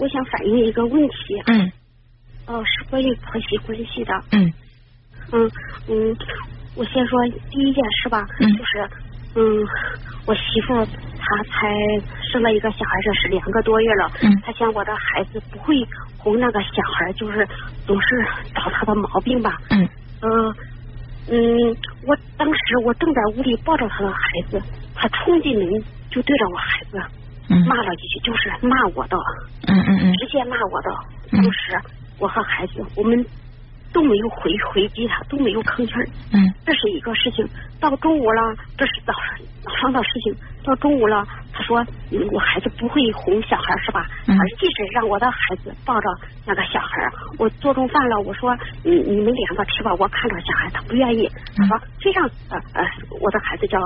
我想反映一个问题。嗯。哦，是关于婆媳关系的。嗯。嗯嗯，我先说第一件事吧。嗯。就是嗯，我媳妇她才生了一个小孩，这是两个多月了。嗯。她嫌我的孩子不会哄那个小孩，就是总是找他的毛病吧。嗯。呃嗯，我当时我正在屋里抱着他的孩子，他冲进门就对着我孩子骂了几句，就是骂我的。嗯嗯嗯。直接骂我的。当时我和孩子我们都没有回回击他，都没有吭气儿。嗯。这是一个事情。到中午了，这是早上早上的事情。到中午了，他说我孩子不会哄小孩是吧？嗯。他即使让我的孩子抱着那个小孩，我做中饭了，我说你你们两个吃吧，我看着小孩他不愿意。他说非让呃呃我的孩子叫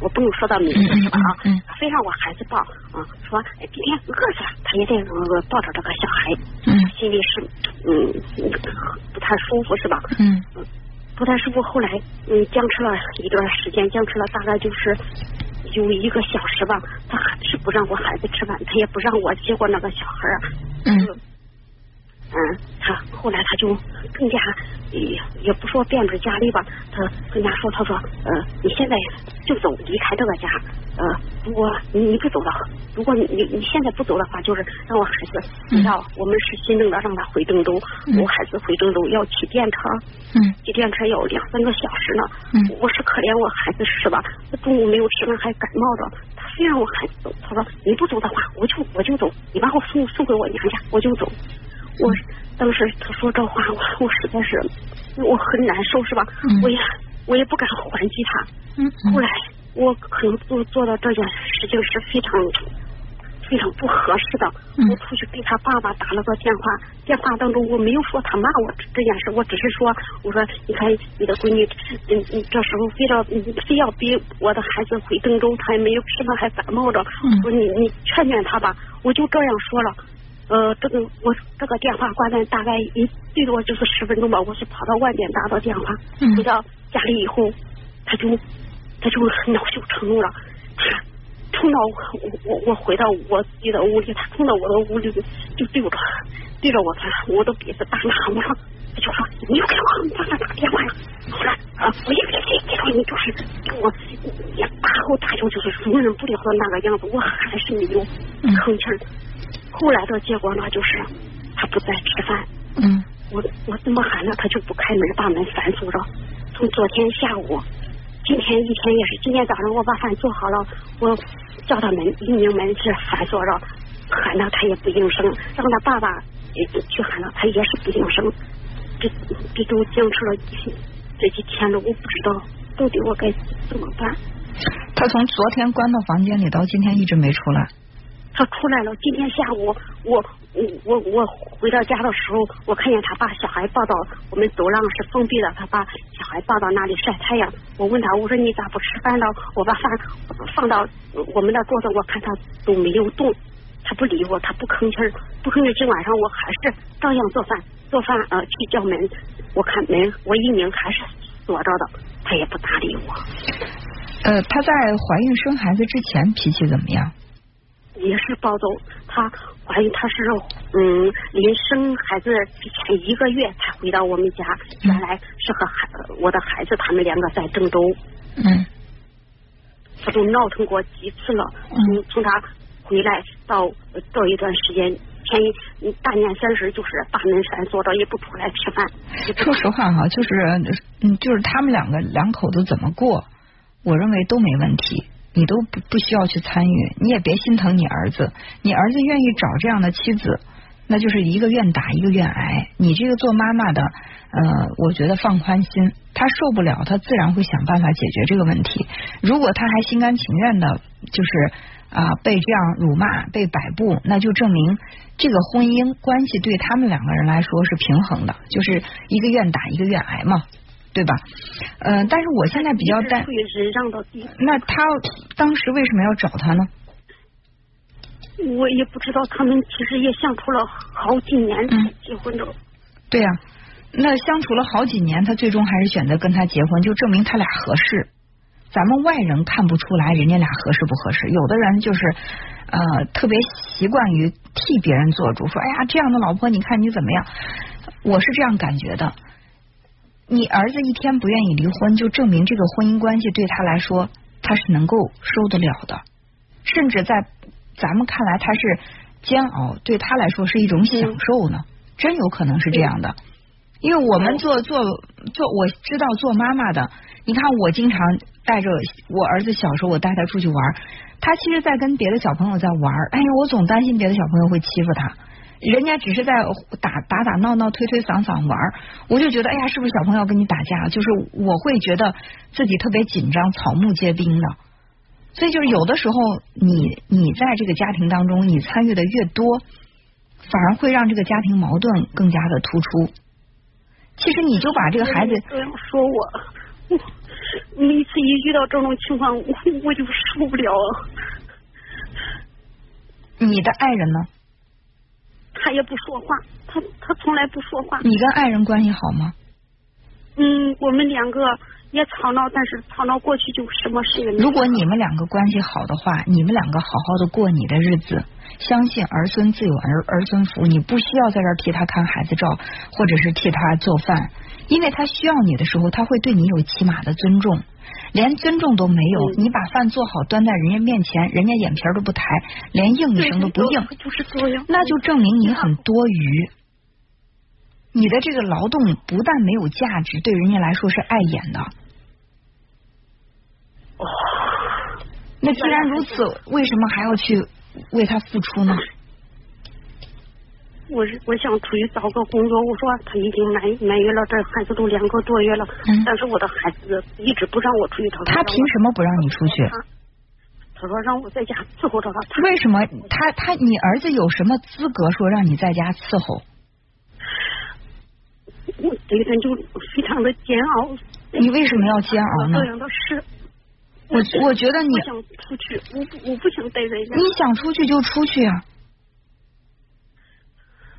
我不用说到名字是吧啊？嗯。非让我孩子抱啊，说今天饿死了，他也得抱着这个小孩。嗯。心里是嗯不太舒服是吧？嗯。不太舒服，后来嗯僵持了一段时间，僵持了大概就是有一个小时吧。他还是不让我孩子吃饭，他也不让我接过那个小孩。嗯。嗯，他后来他就更加也也不说变本加厉吧，他更加说他说呃你现在就走离开这个家呃如果你你不走的如果你你你现在不走的话，就是让我孩子要我们是新增的让他回郑州，我孩子回郑州要骑电车，嗯，骑电车要两三个小时呢，嗯，我是可怜我孩子是吧？他中午没有吃饭还感冒着，他非让我孩子走，他说你不走的话我就我就走，你把我送送回我娘家我就走。我当时他说这话，我我实在是我很难受，是吧？我也我也不敢还击他。嗯。后来我可能做做的这件事情是非常非常不合适的。嗯。我出去给他爸爸打了个电话，电话当中我没有说他骂我这件事，我只是说我说你看你的闺女，嗯嗯，这时候非要非要逼我的孩子回郑州，他也没有吃饭还感冒着。我。说你你劝劝他吧，我就这样说了。呃，这个我这个电话挂断，大概一最多就是十分钟吧。我是跑到外面打的电话，回到家里以后，他就他就恼羞成怒了，他冲到我我我回到我自己的屋里，他冲到我的屋里就对着对着我他我的鼻子大骂，我说他就说你又给我爸爸打电话了，好了啊，我一别别别说你就是给我也大吼大叫，就是容忍不了的那个样子，我还是没有吭气儿。后来的结果呢，就是他不再吃饭。嗯。我我怎么喊了，他就不开门，把门反锁着。从昨天下午，今天一天也是，今天早上我把饭做好了，我叫他门一拧门是反锁着，喊他他也不应声，让他爸爸去喊了，他也是不应声。这这都僵持了这几天了，我不知道到底我该怎么办。他从昨天关到房间里到今天一直没出来。他出来了。今天下午，我我我我回到家的时候，我看见他把小孩抱到我们走廊是封闭的，他把小孩抱到那里晒太阳。我问他，我说你咋不吃饭呢？我把饭放到我们的桌子，我看他都没有动，他不理我，他不吭气儿，不吭气。今晚上我还是照样做饭，做饭呃去叫门，我看门我一拧还是锁着的，他也不搭理我。呃，他在怀孕生孩子之前脾气怎么样？也是暴走，她怀疑，她是嗯，临生孩子之前一个月才回到我们家，原来是和孩我的孩子他们两个在郑州，嗯，他都闹腾过几次了，从从他回来到到一段时间，前一大年三十就是大门反锁着，也不出来吃饭。说实话哈，就是嗯，就是他们两个两口子怎么过，我认为都没问题。你都不不需要去参与，你也别心疼你儿子。你儿子愿意找这样的妻子，那就是一个愿打一个愿挨。你这个做妈妈的，呃，我觉得放宽心，他受不了，他自然会想办法解决这个问题。如果他还心甘情愿的，就是啊被这样辱骂、被摆布，那就证明这个婚姻关系对他们两个人来说是平衡的，就是一个愿打一个愿挨嘛。对吧？嗯，但是我现在比较担。那他当时为什么要找他呢？我也不知道，他们其实也相处了好几年才结婚的。对呀，那相处了好几年，他最终还是选择跟他结婚，就证明他俩合适。咱们外人看不出来人家俩合适不合适。有的人就是呃特别习惯于替别人做主，说哎呀这样的老婆你看你怎么样？我是这样感觉的。你儿子一天不愿意离婚，就证明这个婚姻关系对他来说他是能够受得了的，甚至在咱们看来他是煎熬，对他来说是一种享受呢。真有可能是这样的，因为我们做做做，我知道做妈妈的，你看我经常带着我儿子小时候，我带他出去玩，他其实在跟别的小朋友在玩，哎呀，我总担心别的小朋友会欺负他，人家只是在打打打闹闹、推推搡搡玩，我就觉得哎呀，是不是小朋友跟你打架？就是我会觉得自己特别紧张、草木皆兵的，所以就是有的时候，你你在这个家庭当中，你参与的越多。反而会让这个家庭矛盾更加的突出。其实你就把这个孩子这样说我，每次一遇到这种情况，我我就受不了。你的爱人呢？他也不说话，他他从来不说话。你跟爱人关系好吗？嗯，我们两个也吵闹，但是吵闹过去就什么事也没有。如果你们两个关系好的话，你们两个好好的过你的日子。相信儿孙自有儿儿孙福，你不需要在这儿替他看孩子照，或者是替他做饭，因为他需要你的时候，他会对你有起码的尊重。连尊重都没有，你把饭做好端在人家面前，人家眼皮都不抬，连应一声都不应，那就证明你很多余。你的这个劳动不但没有价值，对人家来说是碍眼的。哦，那既然如此，为什么还要去？为他付出呢？我是我想出去找个工作。我说他已经满满月了，这孩子都两个多月了。嗯。但是我的孩子一直不让我出去。他他凭什么不让你出去？他说让我在家伺候着他。为什么他他你儿子有什么资格说让你在家伺候？我这个人就非常的煎熬。你为什么要煎熬呢？这样的事。我我觉得你想出去，我不我不想待在家。你想出去就出去啊！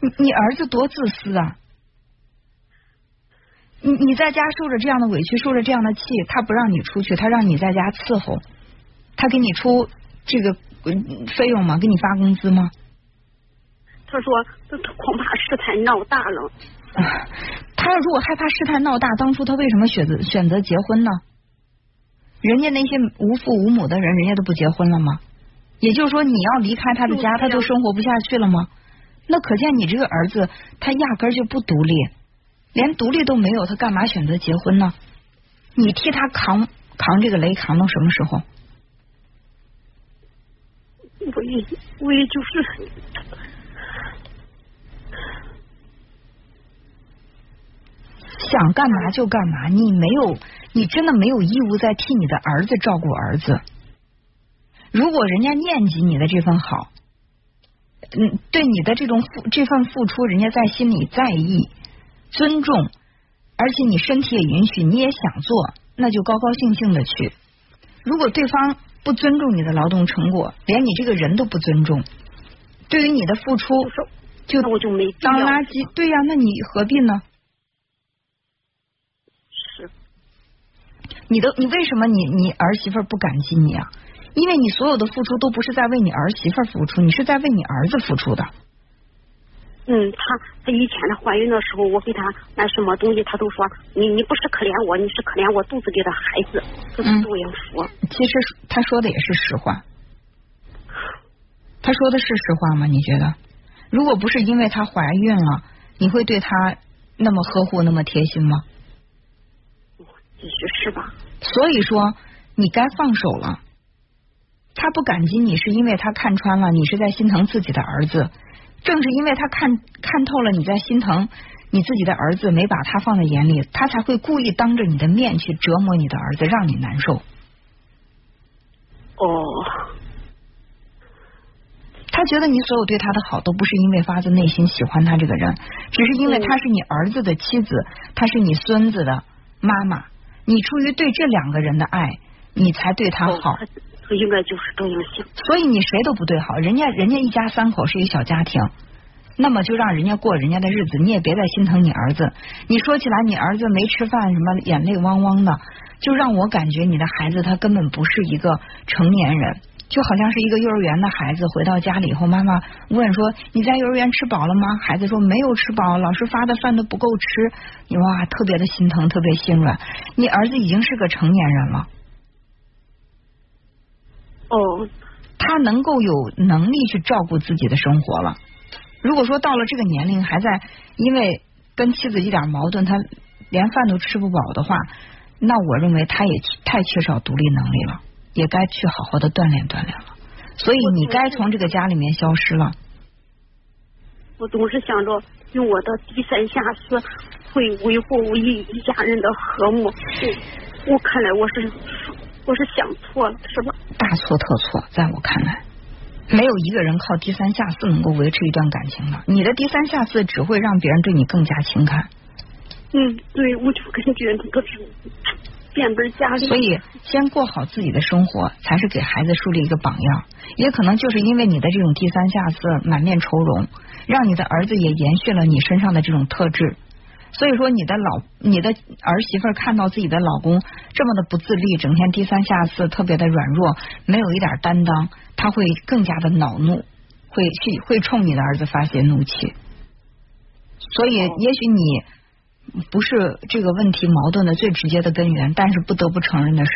你你儿子多自私啊！你你在家受着这样的委屈，受着这样的气，他不让你出去，他让你在家伺候，他给你出这个费用吗？给你发工资吗？他说他恐怕事态闹大了。他如果害怕事态闹大，当初他为什么选择选择结婚呢？人家那些无父无母的人，人家都不结婚了吗？也就是说，你要离开他的家，他都生活不下去了吗？那可见你这个儿子，他压根就不独立，连独立都没有，他干嘛选择结婚呢？你替他扛扛这个雷，扛到什么时候？我也我也就是想干嘛就干嘛，你没有。你真的没有义务再替你的儿子照顾儿子。如果人家念及你的这份好，嗯，对你的这种付这份付出，人家在心里在意、尊重，而且你身体也允许，你也想做，那就高高兴兴的去。如果对方不尊重你的劳动成果，连你这个人都不尊重，对于你的付出，就我就没当垃圾。对呀，那你何必呢？你的你为什么你你儿媳妇不感激你啊？因为你所有的付出都不是在为你儿媳妇付出，你是在为你儿子付出的。嗯，他他以前她怀孕的时候，我给她买什么东西，他都说你你不是可怜我，你是可怜我肚子里的孩子，都这样说。其实他说的也是实话，他说的是实话吗？你觉得？如果不是因为她怀孕了，你会对她那么呵护、那么贴心吗？也许是吧。所以说，你该放手了。他不感激你，是因为他看穿了你是在心疼自己的儿子。正是因为他看看透了你在心疼你自己的儿子，没把他放在眼里，他才会故意当着你的面去折磨你的儿子，让你难受。哦。他觉得你所有对他的好，都不是因为发自内心喜欢他这个人，只是因为他是你儿子的妻子，他是你孙子的妈妈。你出于对这两个人的爱，你才对他好。应该就是这样想。所以你谁都不对好，人家人家一家三口是一个小家庭，那么就让人家过人家的日子，你也别再心疼你儿子。你说起来，你儿子没吃饭，什么眼泪汪汪的，就让我感觉你的孩子他根本不是一个成年人，就好像是一个幼儿园的孩子回到家里以后，妈妈问说你在幼儿园吃饱了吗？孩子说没有吃饱，老师发的饭都不够吃。你哇，特别的心疼，特别心软。你儿子已经是个成年人了。哦。他能够有能力去照顾自己的生活了。如果说到了这个年龄还在因为跟妻子一点矛盾，他连饭都吃不饱的话，那我认为他也太缺少独立能力了，也该去好好的锻炼锻炼了。所以你该从这个家里面消失了。我总是想着用我的低三下四会维护我一一家人的和睦。我看来我是。我是想错了，是吧？大错特错，在我看来，没有一个人靠低三下四能够维持一段感情的。你的低三下四只会让别人对你更加轻看。嗯，对，我就感觉这个是变本加厉。所以，先过好自己的生活，才是给孩子树立一个榜样。也可能就是因为你的这种低三下四、满面愁容，让你的儿子也延续了你身上的这种特质。所以说，你的老你的儿媳妇看到自己的老公这么的不自立，整天低三下四，特别的软弱，没有一点担当，她会更加的恼怒，会去会冲你的儿子发泄怒气。所以，也许你不是这个问题矛盾的最直接的根源，但是不得不承认的是，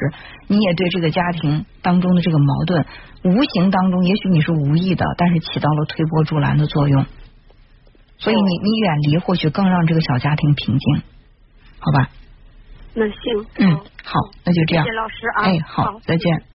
你也对这个家庭当中的这个矛盾，无形当中，也许你是无意的，但是起到了推波助澜的作用。所以你你远离或许更让这个小家庭平静，好吧？那行，嗯，好，那就这样。谢谢老师啊，哎，好，再见。